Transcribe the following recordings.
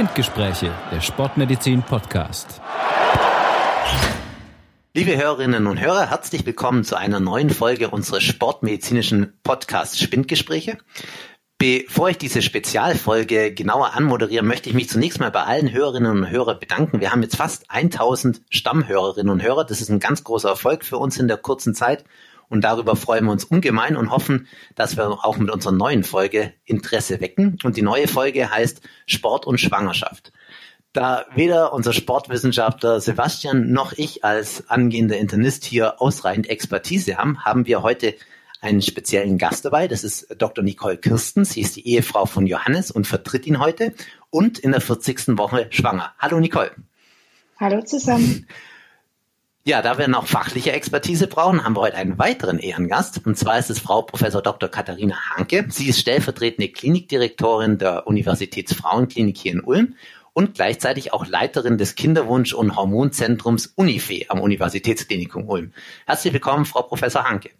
Spindgespräche, der Sportmedizin Podcast. Liebe Hörerinnen und Hörer, herzlich willkommen zu einer neuen Folge unseres sportmedizinischen Podcasts Spindgespräche. Bevor ich diese Spezialfolge genauer anmoderiere, möchte ich mich zunächst mal bei allen Hörerinnen und Hörern bedanken. Wir haben jetzt fast 1000 Stammhörerinnen und Hörer. Das ist ein ganz großer Erfolg für uns in der kurzen Zeit. Und darüber freuen wir uns ungemein und hoffen, dass wir auch mit unserer neuen Folge Interesse wecken. Und die neue Folge heißt Sport und Schwangerschaft. Da weder unser Sportwissenschaftler Sebastian noch ich als angehender Internist hier ausreichend Expertise haben, haben wir heute einen speziellen Gast dabei. Das ist Dr. Nicole Kirstens. Sie ist die Ehefrau von Johannes und vertritt ihn heute und in der 40. Woche schwanger. Hallo Nicole. Hallo zusammen. Ja, da wir noch fachliche Expertise brauchen, haben wir heute einen weiteren Ehrengast. Und zwar ist es Frau Professor Dr. Katharina Hanke. Sie ist stellvertretende Klinikdirektorin der Universitätsfrauenklinik hier in Ulm und gleichzeitig auch Leiterin des Kinderwunsch- und Hormonzentrums Unife am Universitätsklinikum Ulm. Herzlich willkommen, Frau Professor Hanke.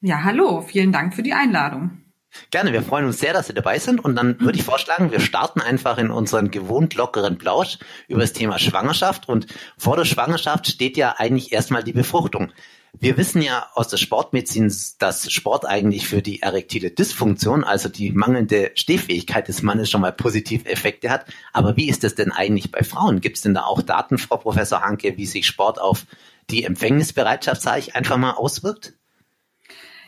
Ja, hallo, vielen Dank für die Einladung. Gerne, wir freuen uns sehr, dass Sie dabei sind. Und dann würde ich vorschlagen, wir starten einfach in unseren gewohnt lockeren Plausch über das Thema Schwangerschaft. Und vor der Schwangerschaft steht ja eigentlich erstmal die Befruchtung. Wir wissen ja aus der Sportmedizin, dass Sport eigentlich für die erektile Dysfunktion, also die mangelnde Stehfähigkeit des Mannes, schon mal positive Effekte hat. Aber wie ist das denn eigentlich bei Frauen? Gibt es denn da auch Daten, Frau Professor Hanke, wie sich Sport auf die Empfängnisbereitschaft, sage ich, einfach mal auswirkt?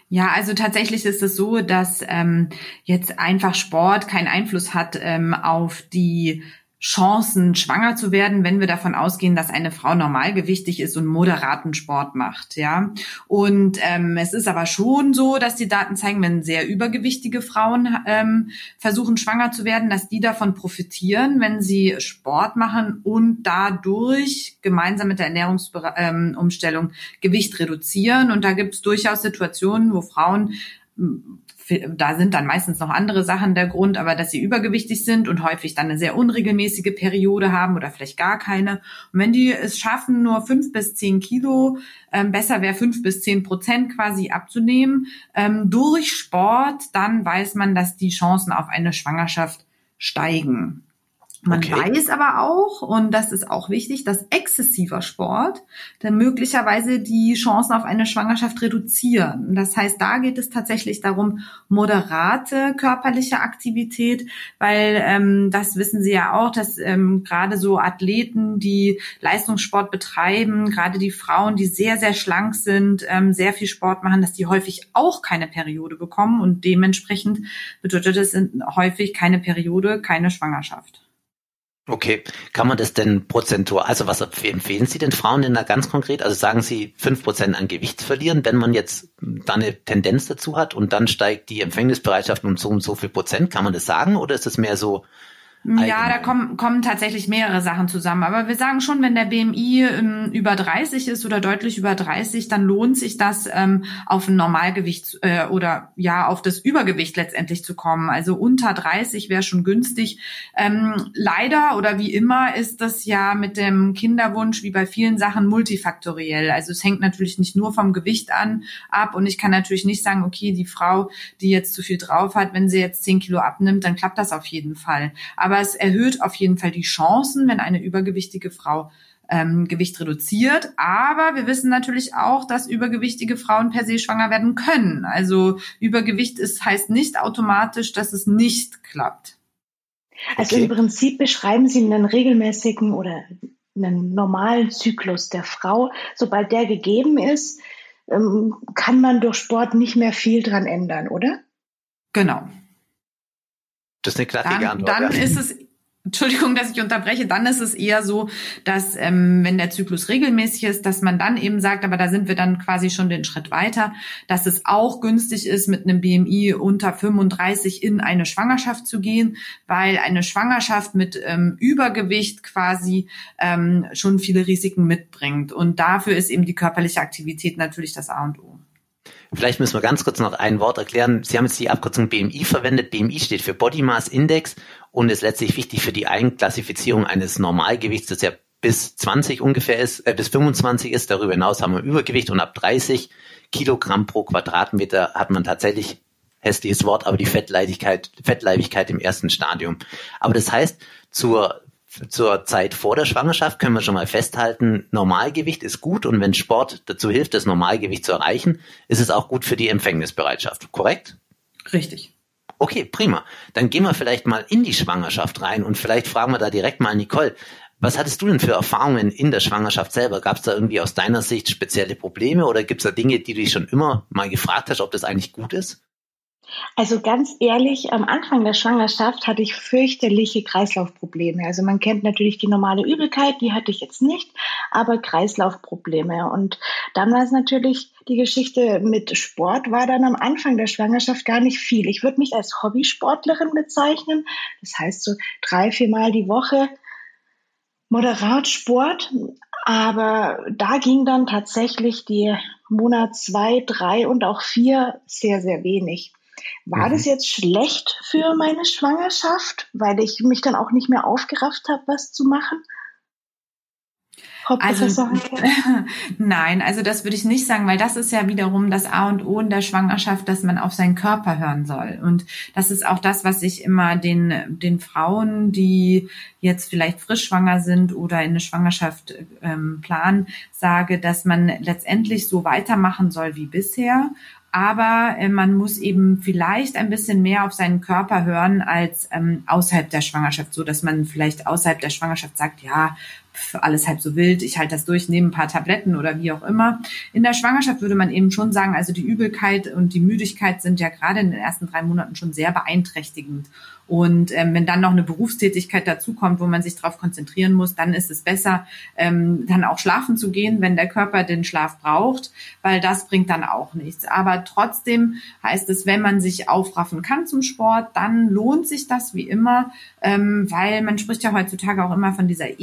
Ja, also tatsächlich ist es so, dass ähm, jetzt einfach Sport keinen Einfluss hat ähm, auf die Chancen, schwanger zu werden, wenn wir davon ausgehen, dass eine Frau normalgewichtig ist und moderaten Sport macht, ja. Und ähm, es ist aber schon so, dass die Daten zeigen, wenn sehr übergewichtige Frauen ähm, versuchen, schwanger zu werden, dass die davon profitieren, wenn sie Sport machen und dadurch gemeinsam mit der Ernährungsumstellung ähm, Gewicht reduzieren. Und da gibt es durchaus Situationen, wo Frauen da sind dann meistens noch andere Sachen der Grund, aber dass sie übergewichtig sind und häufig dann eine sehr unregelmäßige Periode haben oder vielleicht gar keine. Und wenn die es schaffen, nur fünf bis zehn Kilo, ähm, besser wäre fünf bis zehn Prozent quasi abzunehmen, ähm, durch Sport, dann weiß man, dass die Chancen auf eine Schwangerschaft steigen. Man okay. weiß aber auch, und das ist auch wichtig, dass exzessiver Sport dann möglicherweise die Chancen auf eine Schwangerschaft reduzieren. Das heißt, da geht es tatsächlich darum, moderate körperliche Aktivität, weil ähm, das wissen Sie ja auch, dass ähm, gerade so Athleten, die Leistungssport betreiben, gerade die Frauen, die sehr, sehr schlank sind, ähm, sehr viel Sport machen, dass die häufig auch keine Periode bekommen und dementsprechend bedeutet es häufig keine Periode, keine Schwangerschaft. Okay, kann man das denn prozentual, also was empfehlen Sie den Frauen denn da ganz konkret? Also sagen Sie fünf Prozent an Gewicht verlieren, wenn man jetzt da eine Tendenz dazu hat und dann steigt die Empfängnisbereitschaft um so und so viel Prozent, kann man das sagen oder ist es mehr so, ja, da kommen, kommen tatsächlich mehrere Sachen zusammen. Aber wir sagen schon, wenn der BMI ähm, über 30 ist oder deutlich über 30, dann lohnt sich das, ähm, auf ein Normalgewicht äh, oder ja, auf das Übergewicht letztendlich zu kommen. Also unter 30 wäre schon günstig. Ähm, leider oder wie immer ist das ja mit dem Kinderwunsch wie bei vielen Sachen multifaktoriell. Also es hängt natürlich nicht nur vom Gewicht an ab und ich kann natürlich nicht sagen, okay, die Frau, die jetzt zu viel drauf hat, wenn sie jetzt 10 Kilo abnimmt, dann klappt das auf jeden Fall. Aber aber es erhöht auf jeden Fall die Chancen, wenn eine übergewichtige Frau ähm, Gewicht reduziert. Aber wir wissen natürlich auch, dass übergewichtige Frauen per se schwanger werden können. Also Übergewicht ist, heißt nicht automatisch, dass es nicht klappt. Also okay. im Prinzip beschreiben Sie einen regelmäßigen oder einen normalen Zyklus der Frau. Sobald der gegeben ist, ähm, kann man durch Sport nicht mehr viel dran ändern, oder? Genau. Das ist eine knackige dann, Antwort. Dann ja. ist es, Entschuldigung, dass ich unterbreche, dann ist es eher so, dass ähm, wenn der Zyklus regelmäßig ist, dass man dann eben sagt, aber da sind wir dann quasi schon den Schritt weiter, dass es auch günstig ist, mit einem BMI unter 35 in eine Schwangerschaft zu gehen, weil eine Schwangerschaft mit ähm, Übergewicht quasi ähm, schon viele Risiken mitbringt. Und dafür ist eben die körperliche Aktivität natürlich das A und O. Vielleicht müssen wir ganz kurz noch ein Wort erklären. Sie haben jetzt die Abkürzung BMI verwendet. BMI steht für Body Mass Index und ist letztlich wichtig für die Einklassifizierung eines Normalgewichts, das ja bis 20 ungefähr ist, äh, bis 25 ist. Darüber hinaus haben wir Übergewicht und ab 30 Kilogramm pro Quadratmeter hat man tatsächlich hässliches Wort, aber die Fettleibigkeit, Fettleibigkeit im ersten Stadium. Aber das heißt, zur zur Zeit vor der Schwangerschaft können wir schon mal festhalten, Normalgewicht ist gut und wenn Sport dazu hilft, das Normalgewicht zu erreichen, ist es auch gut für die Empfängnisbereitschaft, korrekt? Richtig. Okay, prima. Dann gehen wir vielleicht mal in die Schwangerschaft rein und vielleicht fragen wir da direkt mal Nicole. Was hattest du denn für Erfahrungen in der Schwangerschaft selber? Gab es da irgendwie aus deiner Sicht spezielle Probleme oder gibt es da Dinge, die du dich schon immer mal gefragt hast, ob das eigentlich gut ist? Also ganz ehrlich, am Anfang der Schwangerschaft hatte ich fürchterliche Kreislaufprobleme. Also man kennt natürlich die normale Übelkeit, die hatte ich jetzt nicht, aber Kreislaufprobleme. Und es natürlich die Geschichte mit Sport, war dann am Anfang der Schwangerschaft gar nicht viel. Ich würde mich als Hobbysportlerin bezeichnen. Das heißt so drei, viermal die Woche moderat Sport. Aber da ging dann tatsächlich die Monat zwei, drei und auch vier sehr, sehr wenig. War mhm. das jetzt schlecht für meine Schwangerschaft, weil ich mich dann auch nicht mehr aufgerafft habe, was zu machen? also, nein, also das würde ich nicht sagen, weil das ist ja wiederum das A und O in der Schwangerschaft, dass man auf seinen Körper hören soll. Und das ist auch das, was ich immer den, den Frauen, die jetzt vielleicht frisch schwanger sind oder in eine Schwangerschaft ähm, planen, sage, dass man letztendlich so weitermachen soll wie bisher aber äh, man muss eben vielleicht ein bisschen mehr auf seinen Körper hören als ähm, außerhalb der Schwangerschaft, so dass man vielleicht außerhalb der Schwangerschaft sagt, ja, alles halb so wild, ich halte das durch, nehme ein paar Tabletten oder wie auch immer. In der Schwangerschaft würde man eben schon sagen, also die Übelkeit und die Müdigkeit sind ja gerade in den ersten drei Monaten schon sehr beeinträchtigend. Und ähm, wenn dann noch eine Berufstätigkeit dazukommt, wo man sich darauf konzentrieren muss, dann ist es besser, ähm, dann auch schlafen zu gehen, wenn der Körper den Schlaf braucht, weil das bringt dann auch nichts. Aber trotzdem heißt es, wenn man sich aufraffen kann zum Sport, dann lohnt sich das wie immer, ähm, weil man spricht ja heutzutage auch immer von dieser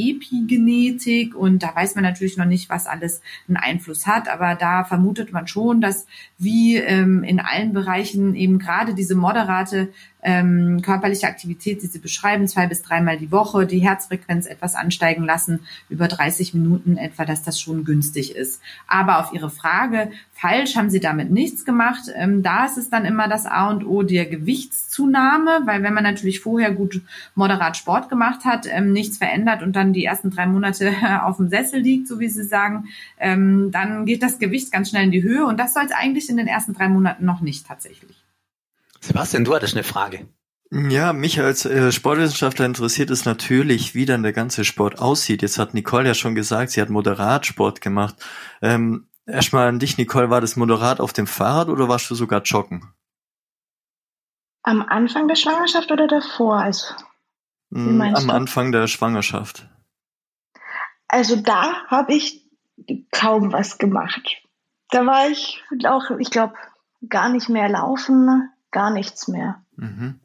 Epigenetik und da weiß man natürlich noch nicht, was alles einen Einfluss hat, aber da vermutet man schon, dass wie ähm, in allen Bereichen eben gerade diese moderate ähm, körperliche Aktivität, die Sie beschreiben, zwei bis dreimal die Woche, die Herzfrequenz etwas ansteigen lassen, über 30 Minuten etwa, dass das schon günstig ist. Aber auf Ihre Frage, falsch haben Sie damit nichts gemacht. Ähm, da ist es dann immer das A und O der Gewichtszunahme, weil wenn man natürlich vorher gut moderat Sport gemacht hat, ähm, nichts verändert und dann die ersten drei Monate auf dem Sessel liegt, so wie Sie sagen, ähm, dann geht das Gewicht ganz schnell in die Höhe und das soll es eigentlich in den ersten drei Monaten noch nicht tatsächlich. Sebastian, du hattest eine Frage. Ja, mich als äh, Sportwissenschaftler interessiert es natürlich, wie dann der ganze Sport aussieht. Jetzt hat Nicole ja schon gesagt, sie hat Moderatsport gemacht. Ähm, Erstmal an dich, Nicole, war das moderat auf dem Fahrrad oder warst du sogar joggen? Am Anfang der Schwangerschaft oder davor? Also, mm, am du? Anfang der Schwangerschaft. Also da habe ich kaum was gemacht. Da war ich auch, ich glaube, gar nicht mehr laufen, gar nichts mehr. Mhm.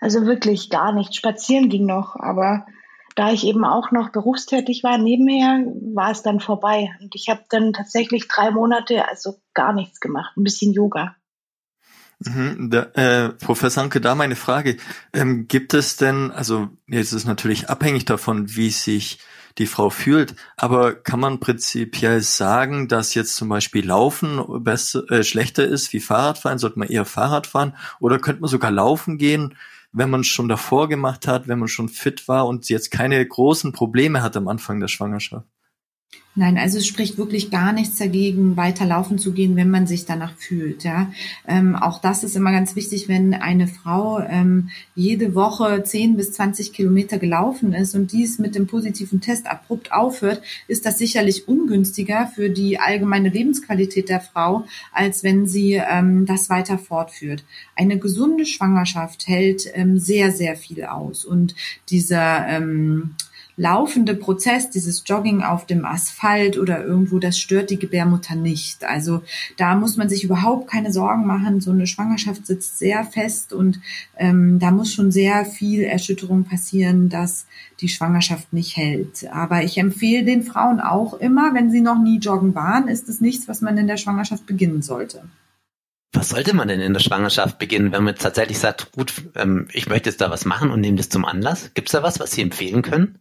Also wirklich gar nichts. Spazieren ging noch, aber da ich eben auch noch berufstätig war nebenher, war es dann vorbei. Und ich habe dann tatsächlich drei Monate also gar nichts gemacht, ein bisschen Yoga. Mhm, da, äh, Professor Anke, da meine Frage. Ähm, gibt es denn, also jetzt ist es natürlich abhängig davon, wie sich die Frau fühlt. Aber kann man prinzipiell sagen, dass jetzt zum Beispiel Laufen besser, äh, schlechter ist wie Fahrradfahren? Sollte man eher Fahrrad fahren? Oder könnte man sogar laufen gehen, wenn man es schon davor gemacht hat, wenn man schon fit war und jetzt keine großen Probleme hat am Anfang der Schwangerschaft? Nein, also es spricht wirklich gar nichts dagegen, weiter laufen zu gehen, wenn man sich danach fühlt. Ja, ähm, auch das ist immer ganz wichtig, wenn eine Frau ähm, jede Woche 10 bis 20 Kilometer gelaufen ist und dies mit dem positiven Test abrupt aufhört, ist das sicherlich ungünstiger für die allgemeine Lebensqualität der Frau, als wenn sie ähm, das weiter fortführt. Eine gesunde Schwangerschaft hält ähm, sehr, sehr viel aus und dieser ähm, laufende Prozess, dieses Jogging auf dem Asphalt oder irgendwo, das stört die Gebärmutter nicht. Also da muss man sich überhaupt keine Sorgen machen. So eine Schwangerschaft sitzt sehr fest und ähm, da muss schon sehr viel Erschütterung passieren, dass die Schwangerschaft nicht hält. Aber ich empfehle den Frauen auch immer, wenn sie noch nie joggen waren, ist es nichts, was man in der Schwangerschaft beginnen sollte. Was sollte man denn in der Schwangerschaft beginnen, wenn man tatsächlich sagt, gut, ähm, ich möchte jetzt da was machen und nehme das zum Anlass? Gibt es da was, was Sie empfehlen können?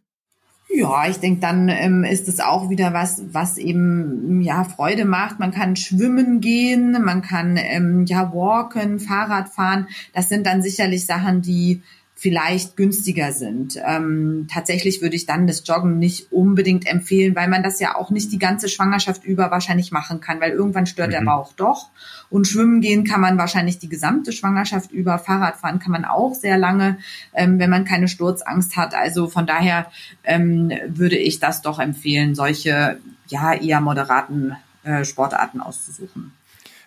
Ja, ich denke, dann ähm, ist es auch wieder was, was eben ja Freude macht. Man kann schwimmen gehen, man kann ähm, ja walken, Fahrrad fahren. Das sind dann sicherlich Sachen, die vielleicht günstiger sind. Ähm, tatsächlich würde ich dann das Joggen nicht unbedingt empfehlen, weil man das ja auch nicht die ganze Schwangerschaft über wahrscheinlich machen kann, weil irgendwann stört mhm. der Bauch doch. Und schwimmen gehen kann man wahrscheinlich die gesamte Schwangerschaft über. Fahrradfahren kann man auch sehr lange, ähm, wenn man keine Sturzangst hat. Also von daher ähm, würde ich das doch empfehlen, solche ja eher moderaten äh, Sportarten auszusuchen.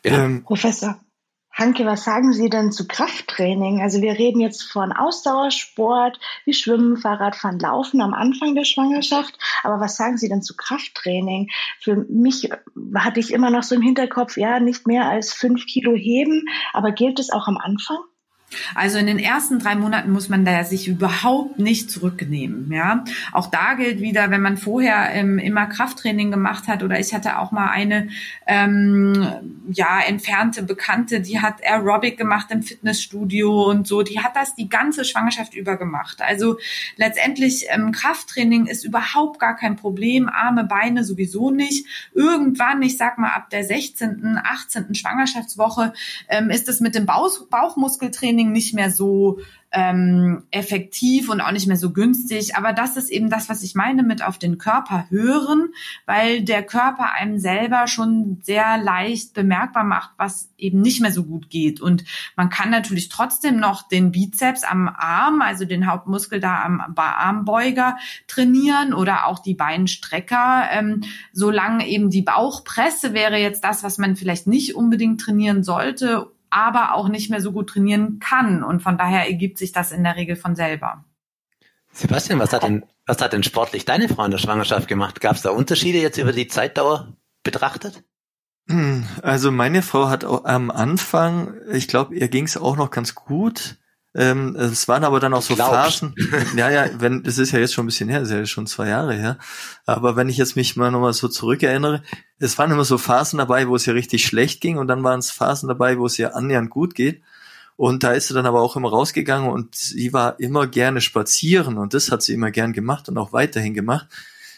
Ja. Ähm, Professor, Hanke, was sagen Sie denn zu Krafttraining? Also wir reden jetzt von Ausdauersport, wie Schwimmen, Fahrradfahren, Laufen am Anfang der Schwangerschaft. Aber was sagen Sie denn zu Krafttraining? Für mich hatte ich immer noch so im Hinterkopf, ja, nicht mehr als fünf Kilo heben. Aber gilt es auch am Anfang? Also in den ersten drei Monaten muss man da sich überhaupt nicht zurücknehmen. Ja, auch da gilt wieder, wenn man vorher ähm, immer Krafttraining gemacht hat oder ich hatte auch mal eine ähm, ja entfernte Bekannte, die hat Aerobic gemacht im Fitnessstudio und so. Die hat das die ganze Schwangerschaft über gemacht. Also letztendlich ähm, Krafttraining ist überhaupt gar kein Problem. Arme, Beine sowieso nicht. Irgendwann, ich sag mal ab der 16., 18. Schwangerschaftswoche ähm, ist es mit dem Bauch Bauchmuskeltraining Training nicht mehr so ähm, effektiv und auch nicht mehr so günstig. Aber das ist eben das, was ich meine mit auf den Körper hören, weil der Körper einem selber schon sehr leicht bemerkbar macht, was eben nicht mehr so gut geht. Und man kann natürlich trotzdem noch den Bizeps am Arm, also den Hauptmuskel da am Armbeuger trainieren oder auch die Beinstrecker. Ähm, solange eben die Bauchpresse wäre jetzt das, was man vielleicht nicht unbedingt trainieren sollte aber auch nicht mehr so gut trainieren kann. Und von daher ergibt sich das in der Regel von selber. Sebastian, was hat denn, was hat denn sportlich deine Frau in der Schwangerschaft gemacht? Gab es da Unterschiede jetzt über die Zeitdauer betrachtet? Also meine Frau hat auch am Anfang, ich glaube, ihr ging es auch noch ganz gut. Ähm, es waren aber dann auch so. Phasen. ja, ja, wenn, das ist ja jetzt schon ein bisschen her, das ist ja schon zwei Jahre her. Aber wenn ich jetzt mich mal nochmal so zurückerinnere, es waren immer so Phasen dabei, wo es ja richtig schlecht ging und dann waren es Phasen dabei, wo es ja annähernd gut geht. Und da ist sie dann aber auch immer rausgegangen und sie war immer gerne spazieren und das hat sie immer gern gemacht und auch weiterhin gemacht.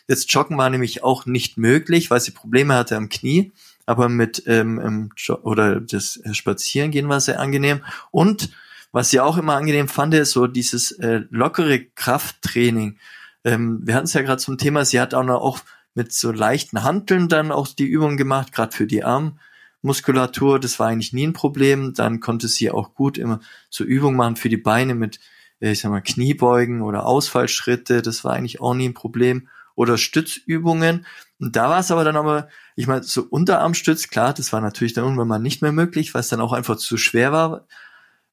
Jetzt Joggen war nämlich auch nicht möglich, weil sie Probleme hatte am Knie, aber mit ähm, oder das Spazierengehen war sehr angenehm und was ich auch immer angenehm fand, ist so dieses äh, lockere Krafttraining. Ähm, wir hatten es ja gerade zum Thema, sie hat auch noch auch mit so leichten Hanteln dann auch die Übung gemacht, gerade für die Armmuskulatur. Das war eigentlich nie ein Problem. Dann konnte sie auch gut immer so Übungen machen für die Beine mit, äh, ich sag mal, Kniebeugen oder Ausfallschritte. Das war eigentlich auch nie ein Problem. Oder Stützübungen. Und da war es aber dann aber, ich meine, so Unterarmstütz, klar, das war natürlich dann irgendwann mal nicht mehr möglich, weil es dann auch einfach zu schwer war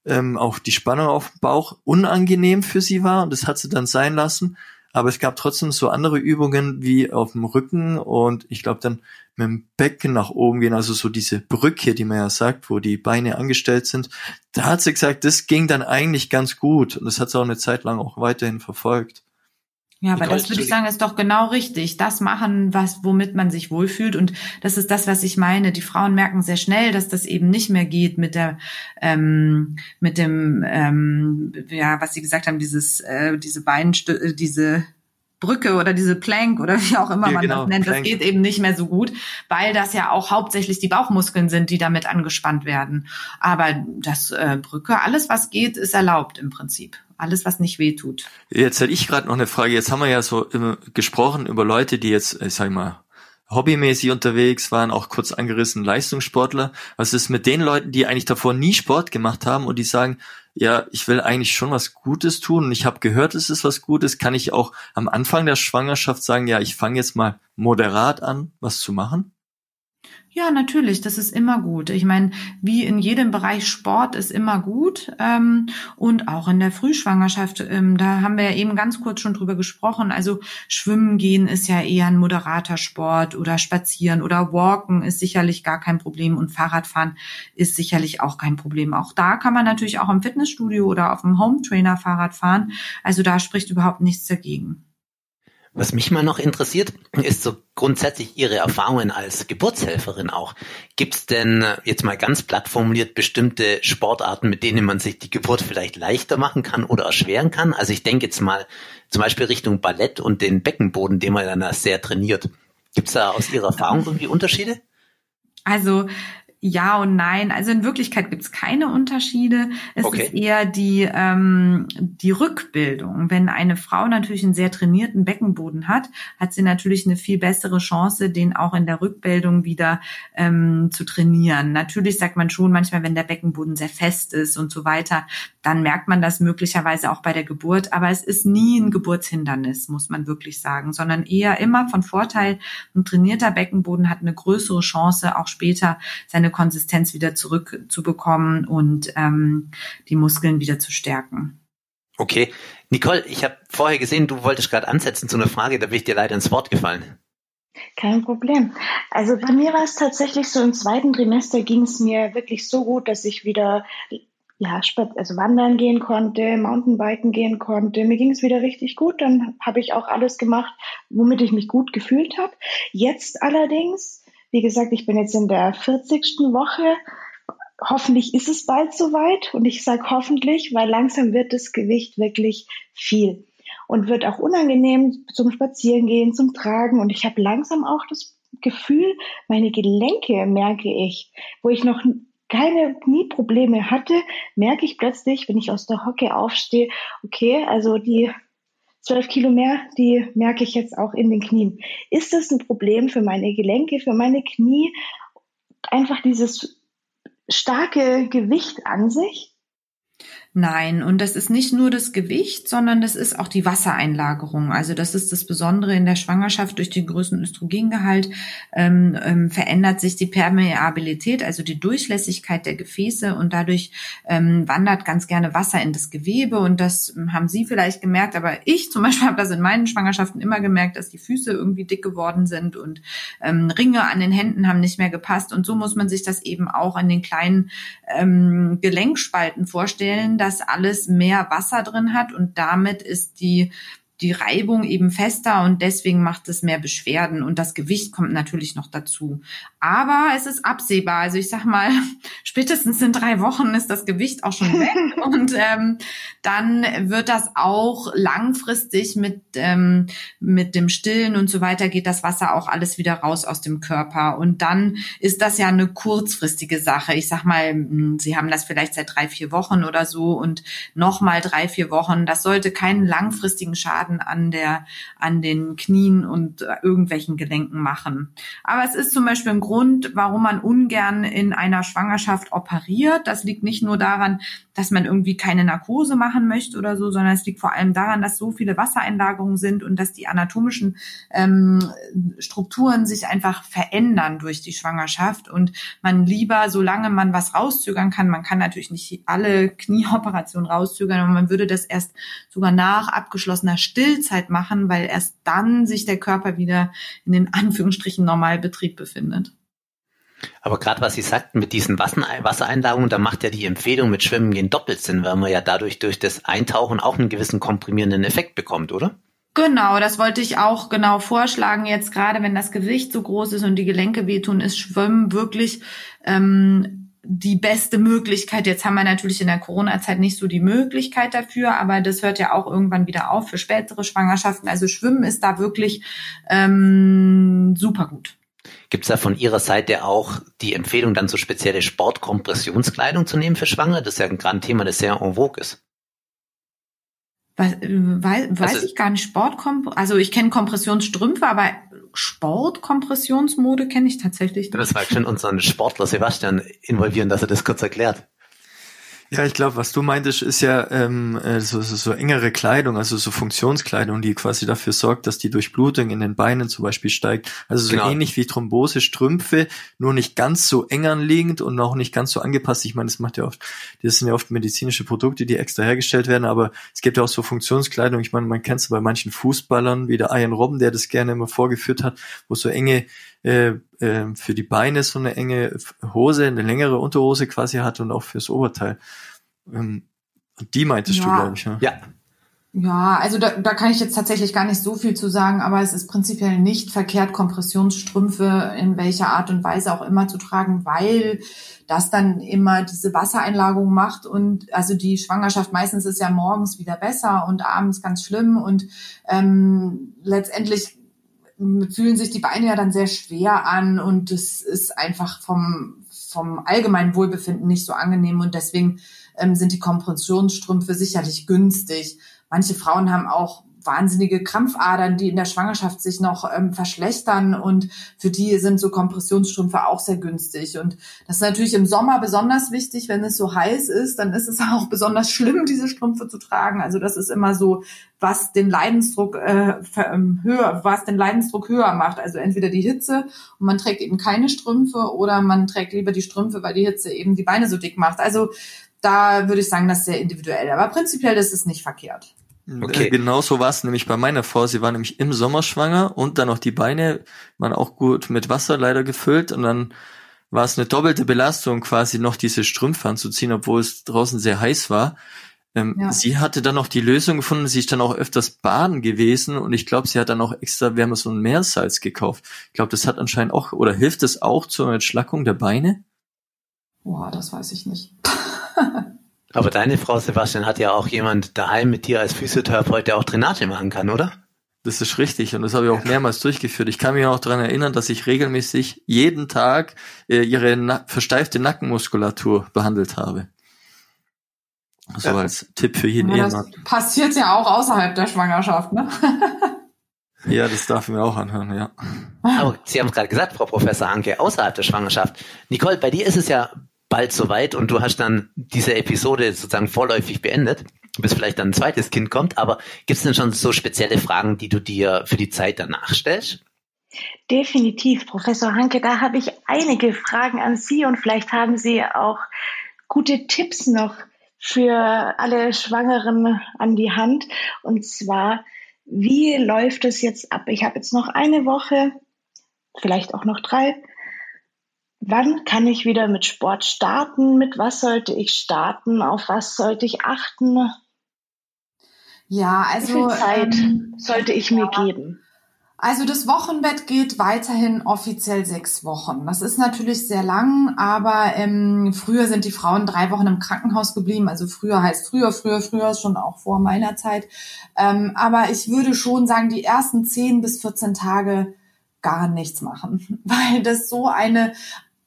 ähm, auch die Spannung auf dem Bauch unangenehm für sie war und das hat sie dann sein lassen. Aber es gab trotzdem so andere Übungen wie auf dem Rücken und ich glaube dann mit dem Becken nach oben gehen, also so diese Brücke, die man ja sagt, wo die Beine angestellt sind. Da hat sie gesagt, das ging dann eigentlich ganz gut und das hat sie auch eine Zeit lang auch weiterhin verfolgt. Ja, aber das würde ich sagen, ist doch genau richtig. Das machen, was, womit man sich wohlfühlt. Und das ist das, was ich meine. Die Frauen merken sehr schnell, dass das eben nicht mehr geht mit der, ähm, mit dem, ähm, ja, was Sie gesagt haben, dieses, äh, diese Beinstü äh, diese Brücke oder diese Plank oder wie auch immer ja, man genau, das nennt, Plank. das geht eben nicht mehr so gut, weil das ja auch hauptsächlich die Bauchmuskeln sind, die damit angespannt werden. Aber das äh, Brücke, alles was geht, ist erlaubt im Prinzip. Alles, was nicht weh tut. Jetzt hätte ich gerade noch eine Frage. Jetzt haben wir ja so gesprochen über Leute, die jetzt, ich sag mal, hobbymäßig unterwegs waren, auch kurz angerissen Leistungssportler. Was ist mit den Leuten, die eigentlich davor nie Sport gemacht haben und die sagen, ja, ich will eigentlich schon was Gutes tun und ich habe gehört, es ist was Gutes, kann ich auch am Anfang der Schwangerschaft sagen, ja, ich fange jetzt mal moderat an, was zu machen? Ja, natürlich, das ist immer gut. Ich meine, wie in jedem Bereich Sport ist immer gut ähm, und auch in der Frühschwangerschaft, ähm, da haben wir ja eben ganz kurz schon drüber gesprochen. Also Schwimmen gehen ist ja eher ein moderater Sport oder Spazieren oder Walken ist sicherlich gar kein Problem und Fahrradfahren ist sicherlich auch kein Problem. Auch da kann man natürlich auch im Fitnessstudio oder auf dem Home Trainer Fahrrad fahren. Also da spricht überhaupt nichts dagegen. Was mich mal noch interessiert, ist so grundsätzlich Ihre Erfahrungen als Geburtshelferin auch. Gibt es denn äh, jetzt mal ganz platt formuliert bestimmte Sportarten, mit denen man sich die Geburt vielleicht leichter machen kann oder erschweren kann? Also ich denke jetzt mal zum Beispiel Richtung Ballett und den Beckenboden, den man dann sehr trainiert. Gibt es da aus Ihrer Erfahrung irgendwie Unterschiede? Also ja und nein. Also in Wirklichkeit gibt es keine Unterschiede. Es okay. ist eher die, ähm, die Rückbildung. Wenn eine Frau natürlich einen sehr trainierten Beckenboden hat, hat sie natürlich eine viel bessere Chance, den auch in der Rückbildung wieder ähm, zu trainieren. Natürlich sagt man schon manchmal, wenn der Beckenboden sehr fest ist und so weiter, dann merkt man das möglicherweise auch bei der Geburt. Aber es ist nie ein Geburtshindernis, muss man wirklich sagen, sondern eher immer von Vorteil. Ein trainierter Beckenboden hat eine größere Chance, auch später seine Konsistenz wieder zurückzubekommen und ähm, die Muskeln wieder zu stärken. Okay. Nicole, ich habe vorher gesehen, du wolltest gerade ansetzen zu einer Frage, da bin ich dir leider ins Wort gefallen. Kein Problem. Also bei mir war es tatsächlich so, im zweiten Trimester ging es mir wirklich so gut, dass ich wieder ja, also wandern gehen konnte, Mountainbiken gehen konnte. Mir ging es wieder richtig gut. Dann habe ich auch alles gemacht, womit ich mich gut gefühlt habe. Jetzt allerdings wie gesagt, ich bin jetzt in der 40. Woche. Hoffentlich ist es bald soweit. Und ich sage hoffentlich, weil langsam wird das Gewicht wirklich viel und wird auch unangenehm zum Spazierengehen, zum Tragen. Und ich habe langsam auch das Gefühl, meine Gelenke merke ich, wo ich noch keine Knieprobleme hatte, merke ich plötzlich, wenn ich aus der Hocke aufstehe, okay, also die zwölf Kilo mehr, die merke ich jetzt auch in den Knien. Ist das ein Problem für meine Gelenke, für meine Knie? Einfach dieses starke Gewicht an sich? Nein, und das ist nicht nur das Gewicht, sondern das ist auch die Wassereinlagerung. Also das ist das Besondere in der Schwangerschaft. Durch den größten Östrogengehalt ähm, ähm, verändert sich die Permeabilität, also die Durchlässigkeit der Gefäße und dadurch ähm, wandert ganz gerne Wasser in das Gewebe. Und das ähm, haben Sie vielleicht gemerkt, aber ich zum Beispiel habe das in meinen Schwangerschaften immer gemerkt, dass die Füße irgendwie dick geworden sind und ähm, Ringe an den Händen haben nicht mehr gepasst. Und so muss man sich das eben auch an den kleinen ähm, Gelenkspalten vorstellen das alles mehr Wasser drin hat und damit ist die die Reibung eben fester und deswegen macht es mehr Beschwerden und das Gewicht kommt natürlich noch dazu. Aber es ist absehbar. Also ich sag mal, spätestens in drei Wochen ist das Gewicht auch schon weg und ähm, dann wird das auch langfristig mit ähm, mit dem Stillen und so weiter geht das Wasser auch alles wieder raus aus dem Körper und dann ist das ja eine kurzfristige Sache. Ich sag mal, hm, Sie haben das vielleicht seit drei vier Wochen oder so und noch mal drei vier Wochen. Das sollte keinen langfristigen Schaden Schaden an der, an den Knien und äh, irgendwelchen Gelenken machen. Aber es ist zum Beispiel ein Grund, warum man ungern in einer Schwangerschaft operiert. Das liegt nicht nur daran, dass man irgendwie keine Narkose machen möchte oder so, sondern es liegt vor allem daran, dass so viele Wassereinlagerungen sind und dass die anatomischen ähm, Strukturen sich einfach verändern durch die Schwangerschaft und man lieber, solange man was rauszögern kann, man kann natürlich nicht alle Knieoperationen rauszögern, aber man würde das erst sogar nach abgeschlossener Stillzeit machen, weil erst dann sich der Körper wieder in den Anführungsstrichen Normalbetrieb befindet. Aber gerade was Sie sagten mit diesen Wassereinlagungen, da macht ja die Empfehlung mit Schwimmen gehen doppelt Sinn, weil man ja dadurch durch das Eintauchen auch einen gewissen komprimierenden Effekt bekommt, oder? Genau, das wollte ich auch genau vorschlagen. Jetzt gerade, wenn das Gewicht so groß ist und die Gelenke wehtun, ist Schwimmen wirklich ähm, die beste Möglichkeit. Jetzt haben wir natürlich in der Corona-Zeit nicht so die Möglichkeit dafür, aber das hört ja auch irgendwann wieder auf für spätere Schwangerschaften. Also Schwimmen ist da wirklich ähm, super gut. Gibt es da von Ihrer Seite auch die Empfehlung, dann so spezielle Sportkompressionskleidung zu nehmen für Schwangere? Das ist ja gerade ein Thema, das sehr en vogue ist. Weiß, äh, weiß, weiß also, ich gar nicht. Sportkomp also ich kenne Kompressionsstrümpfe, aber Sportkompressionsmode kenne ich tatsächlich nicht. Das war schon unseren Sportler Sebastian involvieren, dass er das kurz erklärt. Ja, ich glaube, was du meintest, ist ja ähm, äh, so, so, so engere Kleidung, also so Funktionskleidung, die quasi dafür sorgt, dass die Durchblutung in den Beinen zum Beispiel steigt. Also so genau. ähnlich wie Thrombose, Strümpfe, nur nicht ganz so eng anliegend und auch nicht ganz so angepasst. Ich meine, das macht ja oft, das sind ja oft medizinische Produkte, die extra hergestellt werden, aber es gibt ja auch so Funktionskleidung. Ich meine, man kennt es bei manchen Fußballern, wie der Ian Robben, der das gerne immer vorgeführt hat, wo so enge äh, äh, für die Beine so eine enge Hose, eine längere Unterhose quasi hat und auch fürs Oberteil. Ähm, die meintest ja. du, glaube ich. Ja. ja. Ja, also da, da kann ich jetzt tatsächlich gar nicht so viel zu sagen, aber es ist prinzipiell nicht verkehrt, Kompressionsstrümpfe in welcher Art und Weise auch immer zu tragen, weil das dann immer diese Wassereinlagerung macht und also die Schwangerschaft meistens ist ja morgens wieder besser und abends ganz schlimm und ähm, letztendlich fühlen sich die Beine ja dann sehr schwer an und es ist einfach vom vom allgemeinen Wohlbefinden nicht so angenehm und deswegen ähm, sind die Kompressionsstrümpfe sicherlich günstig. Manche Frauen haben auch wahnsinnige Krampfadern, die in der Schwangerschaft sich noch ähm, verschlechtern und für die sind so Kompressionsstrümpfe auch sehr günstig. Und das ist natürlich im Sommer besonders wichtig, wenn es so heiß ist, dann ist es auch besonders schlimm, diese Strümpfe zu tragen. Also das ist immer so, was den Leidensdruck äh, ähm, höher, was den Leidensdruck höher macht. Also entweder die Hitze und man trägt eben keine Strümpfe oder man trägt lieber die Strümpfe, weil die Hitze eben die Beine so dick macht. Also da würde ich sagen, das ist sehr individuell. Aber prinzipiell ist es nicht verkehrt. Okay. Äh, genau so war es nämlich bei meiner Frau. Sie war nämlich im Sommer schwanger und dann noch die Beine waren auch gut mit Wasser leider gefüllt und dann war es eine doppelte Belastung, quasi noch diese Strümpfe anzuziehen, obwohl es draußen sehr heiß war. Ähm, ja. Sie hatte dann noch die Lösung gefunden, sie ist dann auch öfters baden gewesen und ich glaube, sie hat dann auch extra, wir haben so ein Meersalz gekauft. Ich glaube, das hat anscheinend auch, oder hilft es auch zur Entschlackung der Beine? Boah, das weiß ich nicht. Aber deine Frau Sebastian hat ja auch jemand daheim mit dir als Physiotherapeut, der auch Drainage machen kann, oder? Das ist richtig und das habe ich auch mehrmals durchgeführt. Ich kann mich auch daran erinnern, dass ich regelmäßig jeden Tag äh, ihre na versteifte Nackenmuskulatur behandelt habe. So ja. als Tipp für jeden ja, Ehemann. passiert ja auch außerhalb der Schwangerschaft, ne? ja, das darf ich mir auch anhören, ja. Aber Sie haben es gerade gesagt, Frau Professor Anke, außerhalb der Schwangerschaft. Nicole, bei dir ist es ja bald soweit und du hast dann diese Episode sozusagen vorläufig beendet, bis vielleicht dann ein zweites Kind kommt. Aber gibt es denn schon so spezielle Fragen, die du dir für die Zeit danach stellst? Definitiv, Professor Hanke, da habe ich einige Fragen an Sie und vielleicht haben Sie auch gute Tipps noch für alle Schwangeren an die Hand. Und zwar, wie läuft es jetzt ab? Ich habe jetzt noch eine Woche, vielleicht auch noch drei. Wann kann ich wieder mit Sport starten? Mit was sollte ich starten? Auf was sollte ich achten? Ja, also. Wie viel Zeit ähm, sollte ich mir ja. geben? Also das Wochenbett geht weiterhin offiziell sechs Wochen. Das ist natürlich sehr lang, aber ähm, früher sind die Frauen drei Wochen im Krankenhaus geblieben. Also früher heißt früher, früher, früher, schon auch vor meiner Zeit. Ähm, aber ich würde schon sagen, die ersten zehn bis 14 Tage gar nichts machen, weil das so eine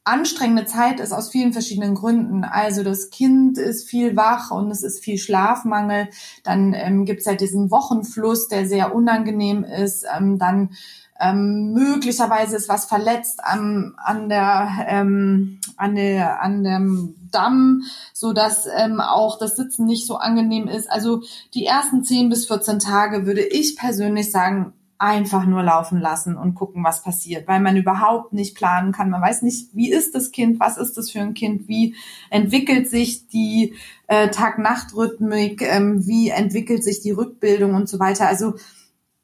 anstrengende Zeit ist aus vielen verschiedenen Gründen. Also das Kind ist viel wach und es ist viel Schlafmangel. Dann ähm, gibt es halt diesen Wochenfluss, der sehr unangenehm ist. Ähm, dann ähm, möglicherweise ist was verletzt an, an der ähm, an der an dem Damm, so dass ähm, auch das Sitzen nicht so angenehm ist. Also die ersten 10 bis 14 Tage würde ich persönlich sagen, einfach nur laufen lassen und gucken, was passiert, weil man überhaupt nicht planen kann. Man weiß nicht, wie ist das Kind, was ist das für ein Kind, wie entwickelt sich die äh, Tag-Nacht-Rhythmik, ähm, wie entwickelt sich die Rückbildung und so weiter. Also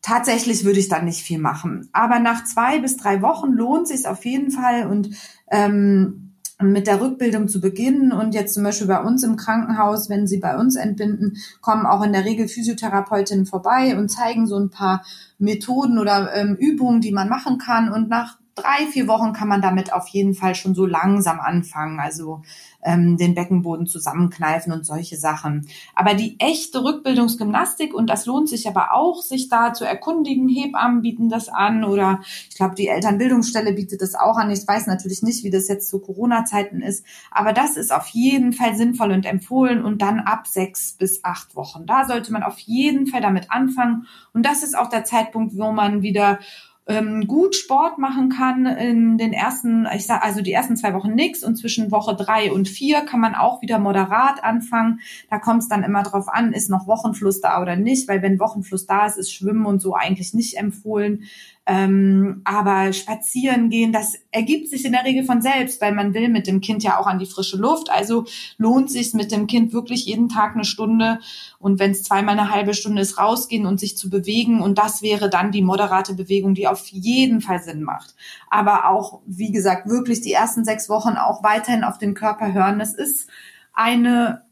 tatsächlich würde ich dann nicht viel machen. Aber nach zwei bis drei Wochen lohnt sich auf jeden Fall und ähm, mit der Rückbildung zu beginnen und jetzt zum Beispiel bei uns im Krankenhaus, wenn sie bei uns entbinden, kommen auch in der Regel Physiotherapeutinnen vorbei und zeigen so ein paar Methoden oder ähm, Übungen, die man machen kann. Und nach drei, vier Wochen kann man damit auf jeden Fall schon so langsam anfangen. Also ähm, den Beckenboden zusammenkneifen und solche Sachen. Aber die echte Rückbildungsgymnastik, und das lohnt sich aber auch, sich da zu erkundigen, Hebammen bieten das an oder ich glaube, die Elternbildungsstelle bietet das auch an. Ich weiß natürlich nicht, wie das jetzt zu Corona-Zeiten ist, aber das ist auf jeden Fall sinnvoll und empfohlen und dann ab sechs bis acht Wochen. Da sollte man auf jeden Fall damit anfangen und das ist auch der Zeitpunkt, wo man wieder ähm, gut Sport machen kann in den ersten, ich sag also die ersten zwei Wochen nix und zwischen Woche drei und vier kann man auch wieder moderat anfangen. Da kommt es dann immer drauf an, ist noch Wochenfluss da oder nicht, weil wenn Wochenfluss da ist, ist Schwimmen und so eigentlich nicht empfohlen. Ähm, aber spazieren gehen, das ergibt sich in der Regel von selbst, weil man will mit dem Kind ja auch an die frische Luft. Also lohnt sich mit dem Kind wirklich jeden Tag eine Stunde und wenn es zweimal eine halbe Stunde ist, rausgehen und sich zu bewegen. Und das wäre dann die moderate Bewegung, die auf jeden Fall Sinn macht. Aber auch, wie gesagt, wirklich die ersten sechs Wochen auch weiterhin auf den Körper hören. Das ist eine,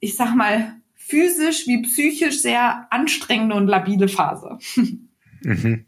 ich sag mal, physisch wie psychisch sehr anstrengende und labile Phase. Mhm.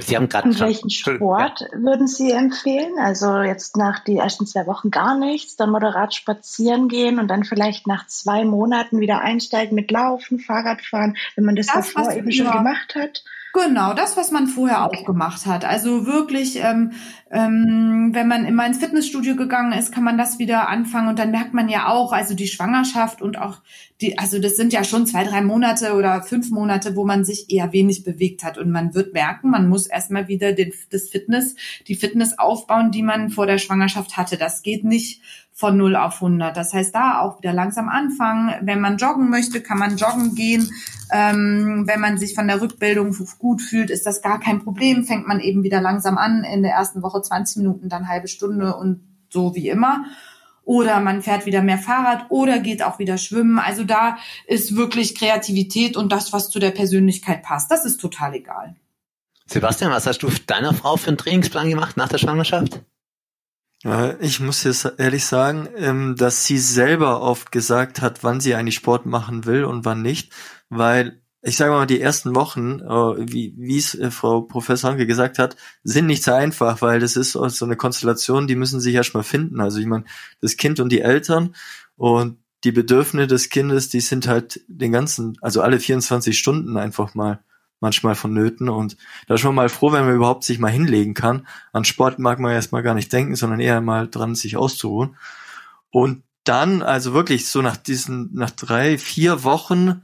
Sie haben gerade Und welchen Sport ja. würden Sie empfehlen? Also jetzt nach die ersten zwei Wochen gar nichts, dann moderat spazieren gehen und dann vielleicht nach zwei Monaten wieder einsteigen mit Laufen, Fahrradfahren, wenn man das, das davor eben schon gemacht hat. Genau, das, was man vorher auch gemacht hat. Also wirklich, ähm, ähm, wenn man immer ins Fitnessstudio gegangen ist, kann man das wieder anfangen und dann merkt man ja auch, also die Schwangerschaft und auch die, also das sind ja schon zwei, drei Monate oder fünf Monate, wo man sich eher wenig bewegt hat und man wird merken, man muss erstmal wieder den, das Fitness, die Fitness aufbauen, die man vor der Schwangerschaft hatte. Das geht nicht von 0 auf 100. Das heißt, da auch wieder langsam anfangen. Wenn man joggen möchte, kann man joggen gehen. Ähm, wenn man sich von der Rückbildung gut fühlt, ist das gar kein Problem. Fängt man eben wieder langsam an. In der ersten Woche 20 Minuten, dann halbe Stunde und so wie immer. Oder man fährt wieder mehr Fahrrad oder geht auch wieder schwimmen. Also da ist wirklich Kreativität und das, was zu der Persönlichkeit passt. Das ist total egal. Sebastian, was hast du deiner Frau für einen Trainingsplan gemacht nach der Schwangerschaft? Ich muss jetzt ehrlich sagen, ähm, dass sie selber oft gesagt hat, wann sie eigentlich Sport machen will und wann nicht, weil ich sage mal, die ersten Wochen, äh, wie wie es äh, Frau Professor Hanke gesagt hat, sind nicht so einfach, weil das ist so eine Konstellation, die müssen sich erstmal finden. Also ich meine, das Kind und die Eltern und die Bedürfnisse des Kindes, die sind halt den ganzen, also alle 24 Stunden einfach mal manchmal vonnöten. Und da ist man mal froh, wenn man überhaupt sich mal hinlegen kann. An Sport mag man erstmal gar nicht denken, sondern eher mal dran, sich auszuruhen. Und dann, also wirklich so nach diesen, nach drei, vier Wochen,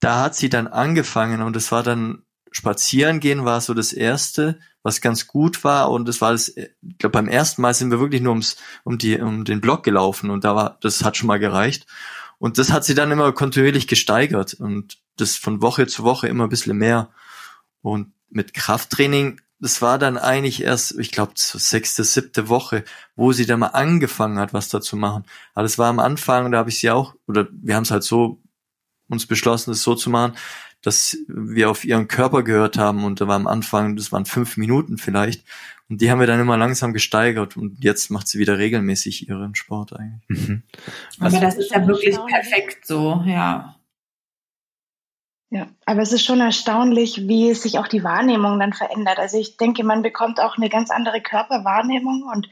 da hat sie dann angefangen und es war dann spazieren gehen war so das erste, was ganz gut war und es war das, ich glaube beim ersten Mal sind wir wirklich nur ums, um die, um den Block gelaufen und da war, das hat schon mal gereicht. Und das hat sie dann immer kontinuierlich gesteigert und das von Woche zu Woche immer ein bisschen mehr. Und mit Krafttraining, das war dann eigentlich erst, ich glaube, so sechste, siebte Woche, wo sie dann mal angefangen hat, was da zu machen. Aber das war am Anfang, da habe ich sie auch, oder wir haben es halt so uns beschlossen, es so zu machen, dass wir auf ihren Körper gehört haben und da war am Anfang, das waren fünf Minuten vielleicht. Und die haben wir dann immer langsam gesteigert und jetzt macht sie wieder regelmäßig ihren Sport eigentlich. Mhm. Aber das ist ja wirklich perfekt so, ja. Ja, aber es ist schon erstaunlich, wie sich auch die Wahrnehmung dann verändert. Also ich denke, man bekommt auch eine ganz andere Körperwahrnehmung und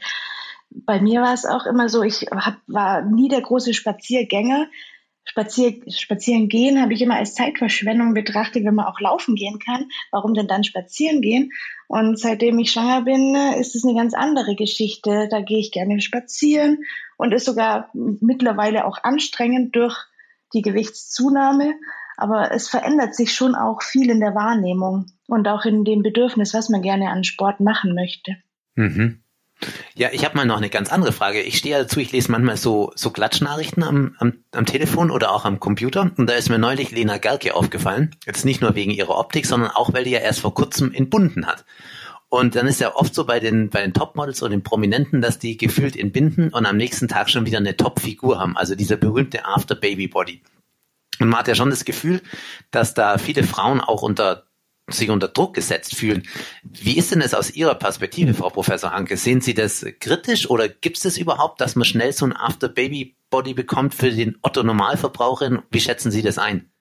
bei mir war es auch immer so, ich hab, war nie der große Spaziergänger. Spazier, spazieren gehen habe ich immer als Zeitverschwendung betrachtet, wenn man auch laufen gehen kann. Warum denn dann spazieren gehen? Und seitdem ich schwanger bin, ist es eine ganz andere Geschichte. Da gehe ich gerne spazieren und ist sogar mittlerweile auch anstrengend durch die Gewichtszunahme. Aber es verändert sich schon auch viel in der Wahrnehmung und auch in dem Bedürfnis, was man gerne an Sport machen möchte. Mhm. Ja, ich habe mal noch eine ganz andere Frage. Ich stehe dazu, ich lese manchmal so, so Klatschnachrichten am, am, am Telefon oder auch am Computer. Und da ist mir neulich Lena Gerke aufgefallen. Jetzt nicht nur wegen ihrer Optik, sondern auch, weil die ja erst vor kurzem entbunden hat. Und dann ist ja oft so bei den, bei den Topmodels oder den Prominenten, dass die gefühlt entbinden und am nächsten Tag schon wieder eine Top-Figur haben. Also dieser berühmte After-Baby-Body. Und man hat ja schon das Gefühl, dass da viele Frauen auch unter sich unter Druck gesetzt fühlen. Wie ist denn das aus Ihrer Perspektive, Frau Professor Hanke? Sehen Sie das kritisch oder gibt es das überhaupt, dass man schnell so ein After-Baby-Body bekommt für den Otto-Normalverbraucherin? Wie schätzen Sie das ein?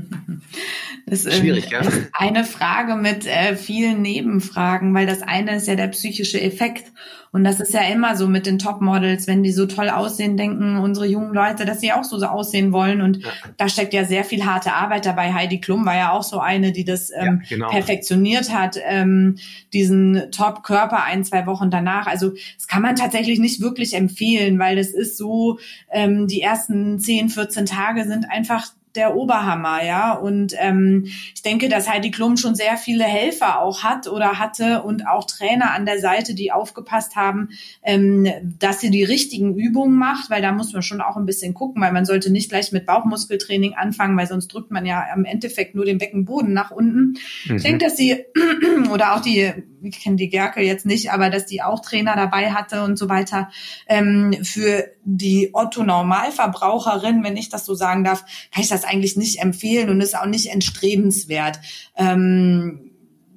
Das ist Schwierig, ja? eine Frage mit äh, vielen Nebenfragen, weil das eine ist ja der psychische Effekt. Und das ist ja immer so mit den Topmodels, wenn die so toll aussehen, denken unsere jungen Leute, dass sie auch so, so aussehen wollen. Und ja. da steckt ja sehr viel harte Arbeit dabei. Heidi Klum war ja auch so eine, die das ähm, ja, genau. perfektioniert hat, ähm, diesen Top-Körper ein, zwei Wochen danach. Also das kann man tatsächlich nicht wirklich empfehlen, weil das ist so, ähm, die ersten 10, 14 Tage sind einfach der Oberhammer, ja. Und ähm, ich denke, dass Heidi Klum schon sehr viele Helfer auch hat oder hatte und auch Trainer an der Seite, die aufgepasst haben, ähm, dass sie die richtigen Übungen macht, weil da muss man schon auch ein bisschen gucken, weil man sollte nicht gleich mit Bauchmuskeltraining anfangen, weil sonst drückt man ja im Endeffekt nur den Beckenboden nach unten. Mhm. Ich denke, dass sie oder auch die, ich kenne die Gerke jetzt nicht, aber dass die auch Trainer dabei hatte und so weiter. Ähm, für die Otto Normalverbraucherin, wenn ich das so sagen darf, kann ich das eigentlich nicht empfehlen und ist auch nicht entstrebenswert. Ähm,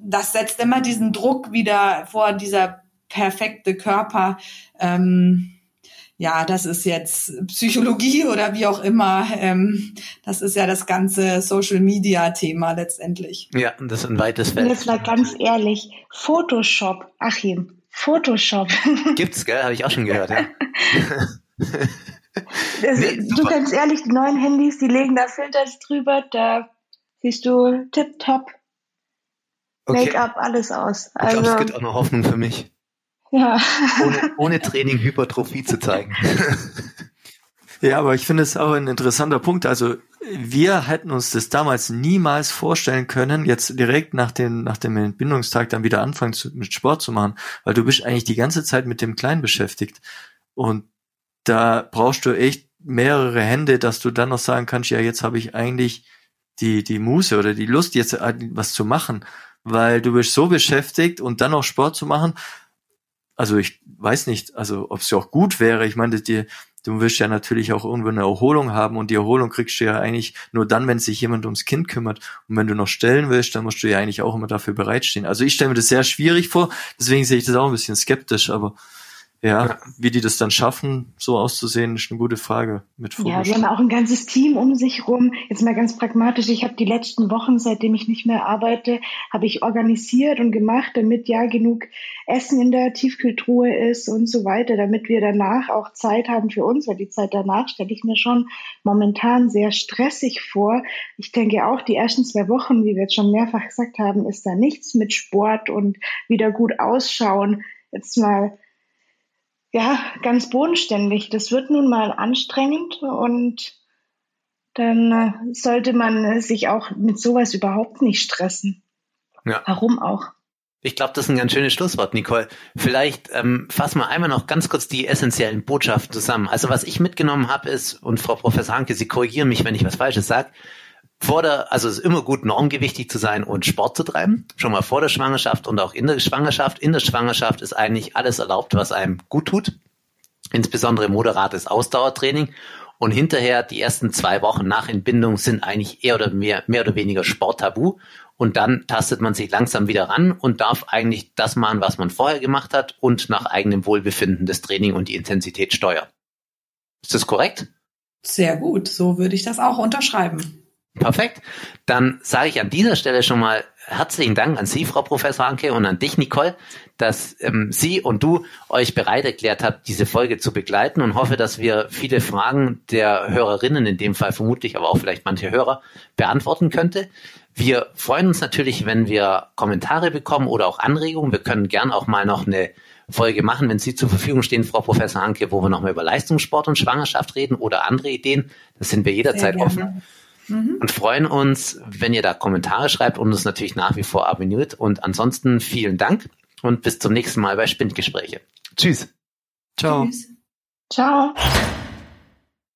das setzt immer diesen Druck wieder vor dieser perfekte Körper. Ähm, ja, das ist jetzt Psychologie oder wie auch immer. Ähm, das ist ja das ganze Social Media Thema letztendlich. Ja, das ist ein weites Feld. Und jetzt mal ganz ehrlich, Photoshop, Achim, Photoshop. Gibt's, gell? Habe ich auch schon gehört, ja. das, nee, du ganz ehrlich, die neuen Handys, die legen da Filters drüber, da siehst du tipptopp okay. Make-up, alles aus. Also, ich glaube, es gibt auch noch Hoffnung für mich. Ja. Ohne, ohne Training Hypertrophie zu zeigen. Ja, aber ich finde es auch ein interessanter Punkt. Also wir hätten uns das damals niemals vorstellen können, jetzt direkt nach dem, nach dem Entbindungstag dann wieder anfangen zu, mit Sport zu machen, weil du bist eigentlich die ganze Zeit mit dem Kleinen beschäftigt. Und da brauchst du echt mehrere Hände, dass du dann noch sagen kannst, ja, jetzt habe ich eigentlich die, die Muße oder die Lust, jetzt was zu machen, weil du bist so beschäftigt und dann noch Sport zu machen, also ich weiß nicht, also ob es ja auch gut wäre. Ich meine, dir, du wirst ja natürlich auch irgendwo eine Erholung haben und die Erholung kriegst du ja eigentlich nur dann, wenn sich jemand ums Kind kümmert. Und wenn du noch stellen willst, dann musst du ja eigentlich auch immer dafür bereitstehen. Also ich stelle mir das sehr schwierig vor, deswegen sehe ich das auch ein bisschen skeptisch, aber ja, wie die das dann schaffen, so auszusehen, ist eine gute Frage. Mit ja, die haben auch ein ganzes Team um sich rum. Jetzt mal ganz pragmatisch. Ich habe die letzten Wochen, seitdem ich nicht mehr arbeite, habe ich organisiert und gemacht, damit ja genug Essen in der Tiefkühltruhe ist und so weiter, damit wir danach auch Zeit haben für uns. Weil die Zeit danach stelle ich mir schon momentan sehr stressig vor. Ich denke auch, die ersten zwei Wochen, wie wir jetzt schon mehrfach gesagt haben, ist da nichts mit Sport und wieder gut ausschauen. Jetzt mal ja, ganz bodenständig. Das wird nun mal anstrengend und dann äh, sollte man sich auch mit sowas überhaupt nicht stressen. Ja. Warum auch? Ich glaube, das ist ein ganz schönes Schlusswort, Nicole. Vielleicht ähm, fassen wir einmal noch ganz kurz die essentiellen Botschaften zusammen. Also was ich mitgenommen habe ist, und Frau Professor Hanke, Sie korrigieren mich, wenn ich was Falsches sage, vor der, also es ist immer gut, normgewichtig zu sein und Sport zu treiben. Schon mal vor der Schwangerschaft und auch in der Schwangerschaft. In der Schwangerschaft ist eigentlich alles erlaubt, was einem gut tut. Insbesondere moderates Ausdauertraining. Und hinterher, die ersten zwei Wochen nach Entbindung sind eigentlich eher oder mehr, mehr oder weniger Sporttabu. Und dann tastet man sich langsam wieder ran und darf eigentlich das machen, was man vorher gemacht hat und nach eigenem Wohlbefinden das Training und die Intensität steuern. Ist das korrekt? Sehr gut. So würde ich das auch unterschreiben. Perfekt. Dann sage ich an dieser Stelle schon mal herzlichen Dank an Sie, Frau Professor Anke, und an dich, Nicole, dass ähm, Sie und du euch bereit erklärt habt, diese Folge zu begleiten und hoffe, dass wir viele Fragen der Hörerinnen, in dem Fall vermutlich, aber auch vielleicht manche Hörer, beantworten könnte. Wir freuen uns natürlich, wenn wir Kommentare bekommen oder auch Anregungen. Wir können gern auch mal noch eine Folge machen, wenn Sie zur Verfügung stehen, Frau Professor Hanke, wo wir nochmal über Leistungssport und Schwangerschaft reden oder andere Ideen. Das sind wir jederzeit offen mhm. und freuen uns, wenn ihr da Kommentare schreibt und uns natürlich nach wie vor abonniert. Und ansonsten vielen Dank und bis zum nächsten Mal bei Spindgespräche. Tschüss. Ciao. Tschüss. Ciao.